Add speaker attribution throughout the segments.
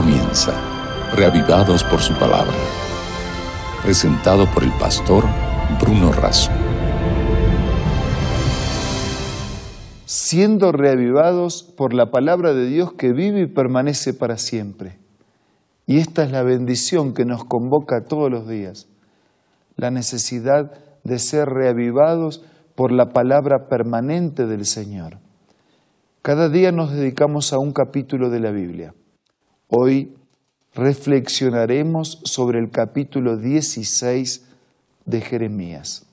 Speaker 1: comienza, reavivados por su palabra. Presentado por el pastor Bruno Razo.
Speaker 2: Siendo reavivados por la palabra de Dios que vive y permanece para siempre. Y esta es la bendición que nos convoca todos los días. La necesidad de ser reavivados por la palabra permanente del Señor. Cada día nos dedicamos a un capítulo de la Biblia. Hoy reflexionaremos sobre el capítulo 16 de Jeremías.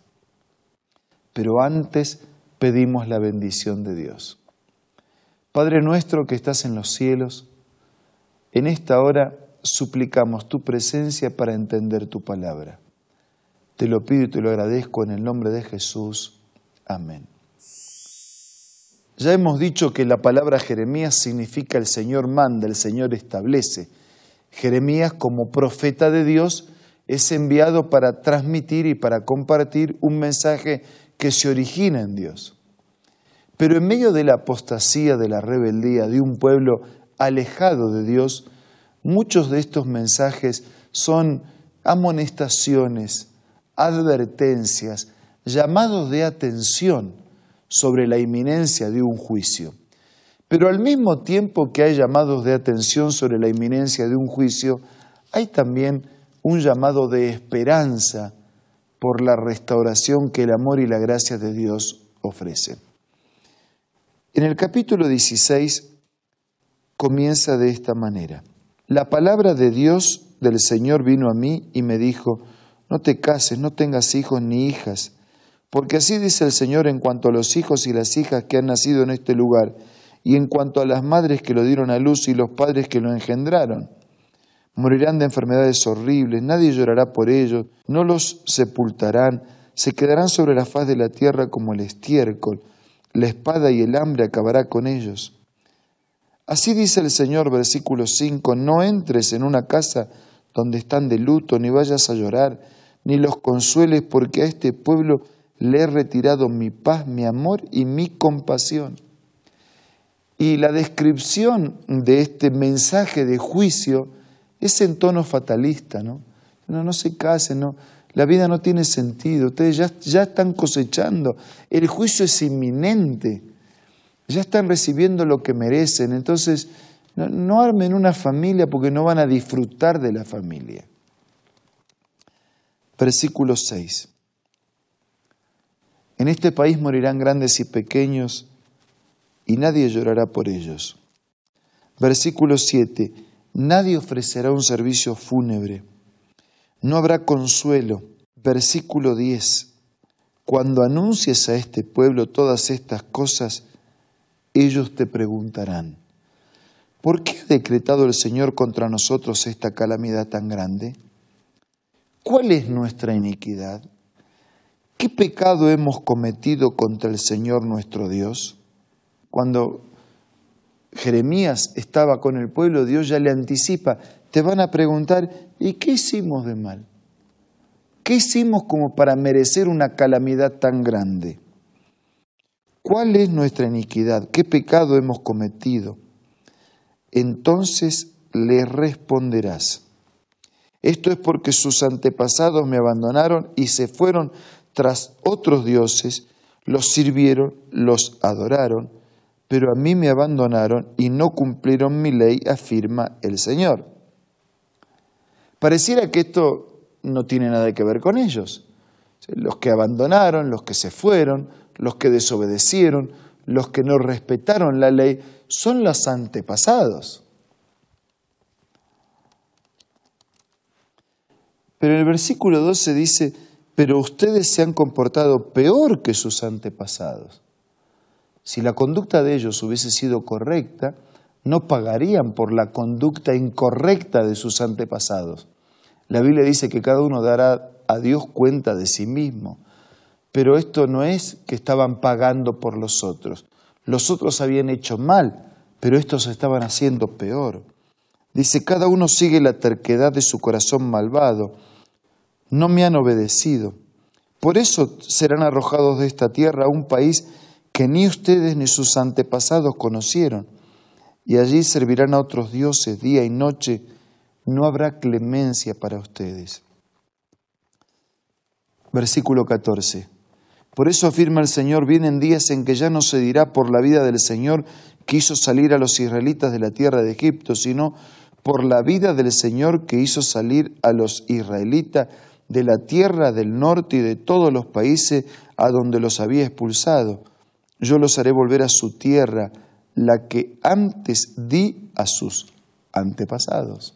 Speaker 2: Pero antes pedimos la bendición de Dios. Padre nuestro que estás en los cielos, en esta hora suplicamos tu presencia para entender tu palabra. Te lo pido y te lo agradezco en el nombre de Jesús. Amén. Ya hemos dicho que la palabra Jeremías significa el Señor manda, el Señor establece. Jeremías como profeta de Dios es enviado para transmitir y para compartir un mensaje que se origina en Dios. Pero en medio de la apostasía, de la rebeldía de un pueblo alejado de Dios, muchos de estos mensajes son amonestaciones, advertencias, llamados de atención sobre la inminencia de un juicio. Pero al mismo tiempo que hay llamados de atención sobre la inminencia de un juicio, hay también un llamado de esperanza por la restauración que el amor y la gracia de Dios ofrecen. En el capítulo 16 comienza de esta manera. La palabra de Dios del Señor vino a mí y me dijo, no te cases, no tengas hijos ni hijas porque así dice el Señor en cuanto a los hijos y las hijas que han nacido en este lugar, y en cuanto a las madres que lo dieron a luz y los padres que lo engendraron. Morirán de enfermedades horribles, nadie llorará por ellos, no los sepultarán, se quedarán sobre la faz de la tierra como el estiércol, la espada y el hambre acabará con ellos. Así dice el Señor, versículo 5, no entres en una casa donde están de luto, ni vayas a llorar, ni los consueles, porque a este pueblo le he retirado mi paz, mi amor y mi compasión. Y la descripción de este mensaje de juicio es en tono fatalista, ¿no? No, no se casen, no. La vida no tiene sentido, ustedes ya, ya están cosechando, el juicio es inminente, ya están recibiendo lo que merecen, entonces no, no armen una familia porque no van a disfrutar de la familia. Versículo 6. En este país morirán grandes y pequeños y nadie llorará por ellos. Versículo 7. Nadie ofrecerá un servicio fúnebre. No habrá consuelo. Versículo 10. Cuando anuncies a este pueblo todas estas cosas, ellos te preguntarán, ¿por qué ha decretado el Señor contra nosotros esta calamidad tan grande? ¿Cuál es nuestra iniquidad? ¿Qué pecado hemos cometido contra el Señor nuestro Dios? Cuando Jeremías estaba con el pueblo, Dios ya le anticipa, te van a preguntar, ¿y qué hicimos de mal? ¿Qué hicimos como para merecer una calamidad tan grande? ¿Cuál es nuestra iniquidad? ¿Qué pecado hemos cometido? Entonces le responderás, esto es porque sus antepasados me abandonaron y se fueron tras otros dioses, los sirvieron, los adoraron, pero a mí me abandonaron y no cumplieron mi ley, afirma el Señor. Pareciera que esto no tiene nada que ver con ellos. Los que abandonaron, los que se fueron, los que desobedecieron, los que no respetaron la ley, son los antepasados. Pero en el versículo 12 dice, pero ustedes se han comportado peor que sus antepasados. Si la conducta de ellos hubiese sido correcta, no pagarían por la conducta incorrecta de sus antepasados. La Biblia dice que cada uno dará a Dios cuenta de sí mismo, pero esto no es que estaban pagando por los otros. Los otros habían hecho mal, pero estos estaban haciendo peor. Dice, cada uno sigue la terquedad de su corazón malvado no me han obedecido. Por eso serán arrojados de esta tierra a un país que ni ustedes ni sus antepasados conocieron. y allí servirán a otros dioses día y noche, no habrá clemencia para ustedes. Versículo 14. Por eso afirma el Señor, vienen días en que ya no se dirá por la vida del Señor que hizo salir a los israelitas de la tierra de Egipto, sino por la vida del Señor que hizo salir a los israelitas de la tierra del norte y de todos los países a donde los había expulsado. Yo los haré volver a su tierra, la que antes di a sus antepasados.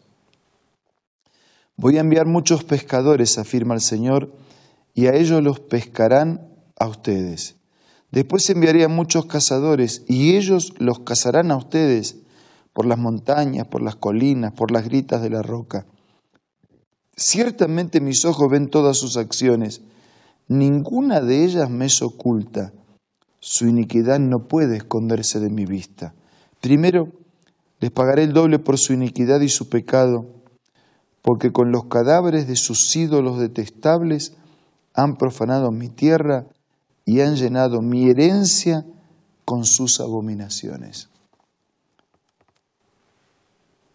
Speaker 2: Voy a enviar muchos pescadores, afirma el Señor, y a ellos los pescarán a ustedes. Después enviaré a muchos cazadores, y ellos los cazarán a ustedes por las montañas, por las colinas, por las gritas de la roca. Ciertamente mis ojos ven todas sus acciones, ninguna de ellas me es oculta. Su iniquidad no puede esconderse de mi vista. Primero, les pagaré el doble por su iniquidad y su pecado, porque con los cadáveres de sus ídolos detestables han profanado mi tierra y han llenado mi herencia con sus abominaciones.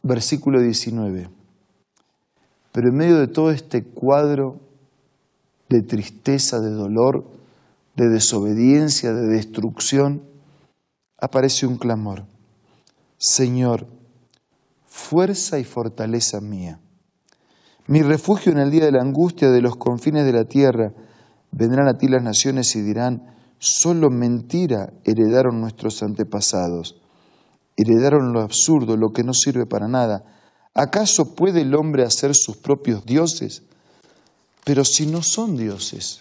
Speaker 2: Versículo 19. Pero en medio de todo este cuadro de tristeza, de dolor, de desobediencia, de destrucción, aparece un clamor. Señor, fuerza y fortaleza mía, mi refugio en el día de la angustia de los confines de la tierra, vendrán a ti las naciones y dirán, solo mentira heredaron nuestros antepasados, heredaron lo absurdo, lo que no sirve para nada, ¿Acaso puede el hombre hacer sus propios dioses? Pero si no son dioses.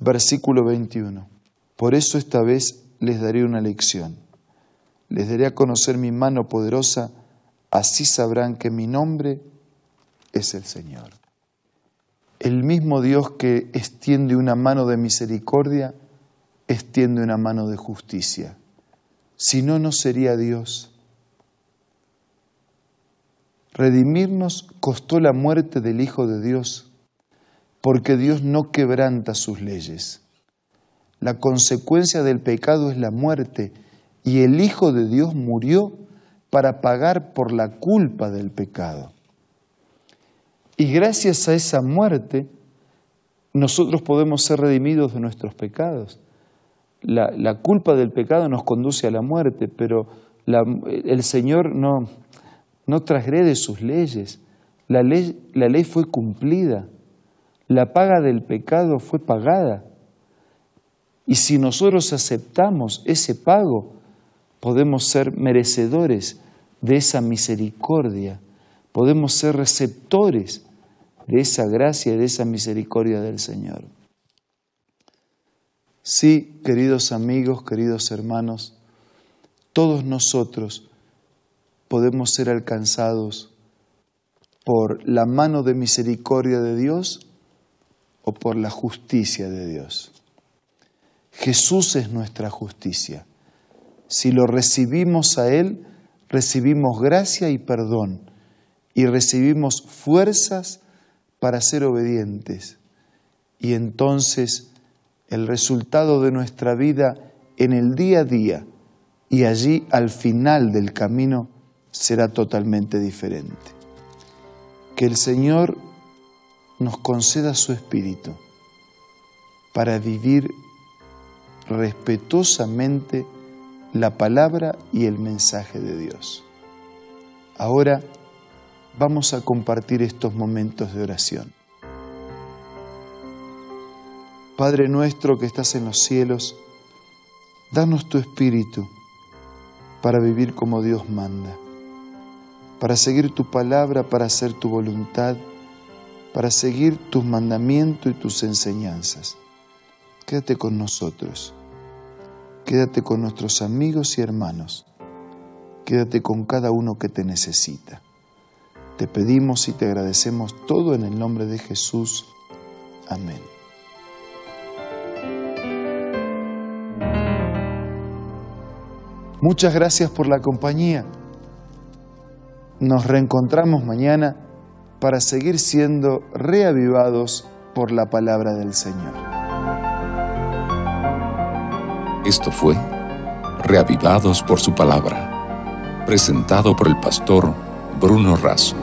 Speaker 2: Versículo 21. Por eso esta vez les daré una lección. Les daré a conocer mi mano poderosa, así sabrán que mi nombre es el Señor. El mismo Dios que extiende una mano de misericordia, extiende una mano de justicia. Si no, no sería Dios. Redimirnos costó la muerte del Hijo de Dios, porque Dios no quebranta sus leyes. La consecuencia del pecado es la muerte, y el Hijo de Dios murió para pagar por la culpa del pecado. Y gracias a esa muerte, nosotros podemos ser redimidos de nuestros pecados. La, culpa del pecado nos conduce a la muerte, pero el Señor no, no transgrede sus leyes. La ley, la ley fue cumplida, la paga del pecado fue pagada. Y si nosotros aceptamos ese pago, podemos ser merecedores de esa misericordia, podemos ser receptores de esa gracia y de esa misericordia del Señor. Sí, queridos amigos, queridos hermanos, todos nosotros podemos ser alcanzados por la mano de misericordia de Dios o por la justicia de Dios. Jesús es nuestra justicia. Si lo recibimos a Él, recibimos gracia y perdón y recibimos fuerzas para ser obedientes. Y entonces el resultado de nuestra vida en el día a día y allí al final del camino será totalmente diferente. Que el Señor nos conceda su espíritu para vivir respetuosamente la palabra y el mensaje de Dios. Ahora vamos a compartir estos momentos de oración. Padre nuestro que estás en los cielos, danos tu espíritu para vivir como Dios manda para seguir tu palabra, para hacer tu voluntad, para seguir tus mandamientos y tus enseñanzas. Quédate con nosotros, quédate con nuestros amigos y hermanos, quédate con cada uno que te necesita. Te pedimos y te agradecemos todo en el nombre de Jesús. Amén. Muchas gracias por la compañía. Nos reencontramos mañana para seguir siendo reavivados por la palabra del Señor.
Speaker 1: Esto fue Reavivados por su palabra presentado por el pastor Bruno Razo.